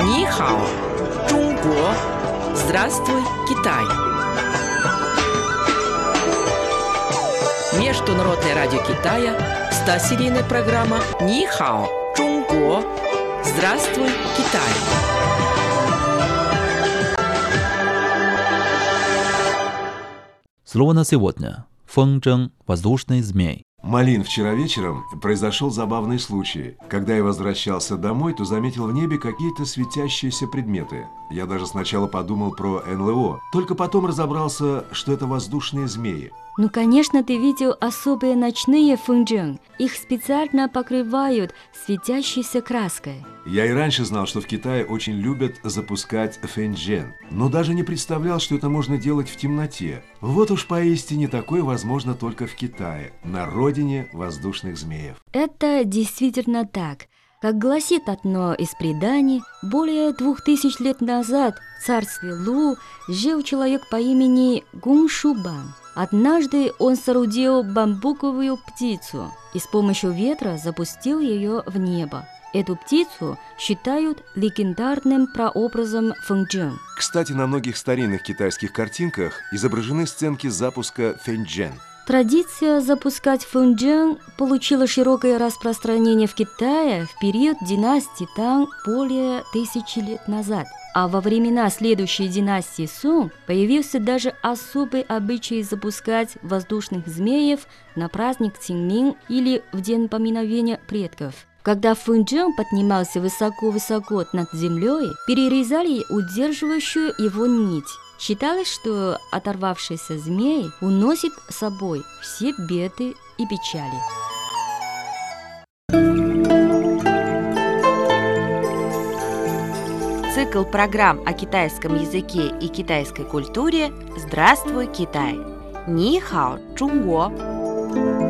Нихао, Чунго. Здравствуй, Китай. Международное радио Китая, 100-серийная программа Нихао, Чунго. Здравствуй, Китай. Слово на сегодня. Фэнчжэн – воздушный змей. Малин, вчера вечером произошел забавный случай. Когда я возвращался домой, то заметил в небе какие-то светящиеся предметы. Я даже сначала подумал про НЛО, только потом разобрался, что это воздушные змеи. Ну, конечно, ты видел особые ночные фунджен. Их специально покрывают светящейся краской. Я и раньше знал, что в Китае очень любят запускать фэнджен, но даже не представлял, что это можно делать в темноте. Вот уж поистине такое возможно только в Китае, на родине воздушных змеев. Это действительно так. Как гласит одно из преданий, более двух тысяч лет назад в царстве Лу жил человек по имени Гуншубан. Однажды он соорудил бамбуковую птицу и с помощью ветра запустил ее в небо. Эту птицу считают легендарным прообразом Фэнчжэн. Кстати, на многих старинных китайских картинках изображены сценки запуска фэнджен. Традиция запускать фунджен получила широкое распространение в Китае в период династии Тang более тысячи лет назад. А во времена следующей династии Сун появился даже особый обычай запускать воздушных змеев на праздник Цинмин или в день поминовения предков. Когда фунджен поднимался высоко-высоко над землей, перерезали удерживающую его нить. Считалось, что оторвавшийся змей уносит с собой все беды и печали. Цикл программ о китайском языке и китайской культуре «Здравствуй, Китай!» Ни хао, Чунго!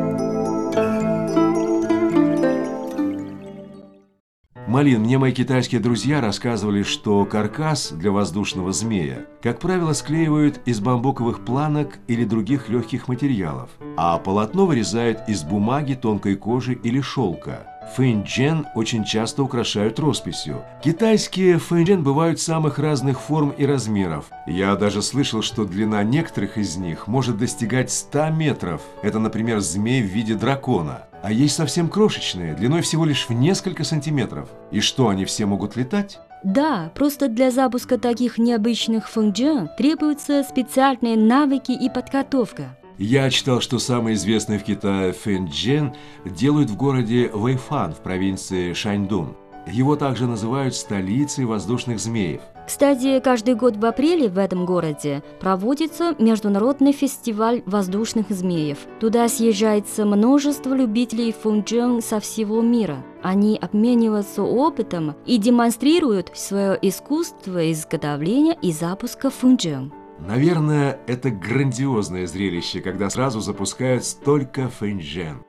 Малин, мне мои китайские друзья рассказывали, что каркас для воздушного змея, как правило, склеивают из бамбуковых планок или других легких материалов, а полотно вырезают из бумаги, тонкой кожи или шелка. Фэнджен очень часто украшают росписью. Китайские фэнджен бывают самых разных форм и размеров. Я даже слышал, что длина некоторых из них может достигать 100 метров. Это, например, змей в виде дракона. А есть совсем крошечные, длиной всего лишь в несколько сантиметров. И что, они все могут летать? Да, просто для запуска таких необычных фунджен требуются специальные навыки и подготовка. Я читал, что самый известный в Китае фэнджен делают в городе Вэйфан в провинции Шаньдун. Его также называют столицей воздушных змеев. Кстати, каждый год в апреле в этом городе проводится международный фестиваль воздушных змеев. Туда съезжается множество любителей фунджен со всего мира. Они обмениваются опытом и демонстрируют свое искусство изготовления и запуска фунджен. Наверное, это грандиозное зрелище, когда сразу запускают столько фэнджен.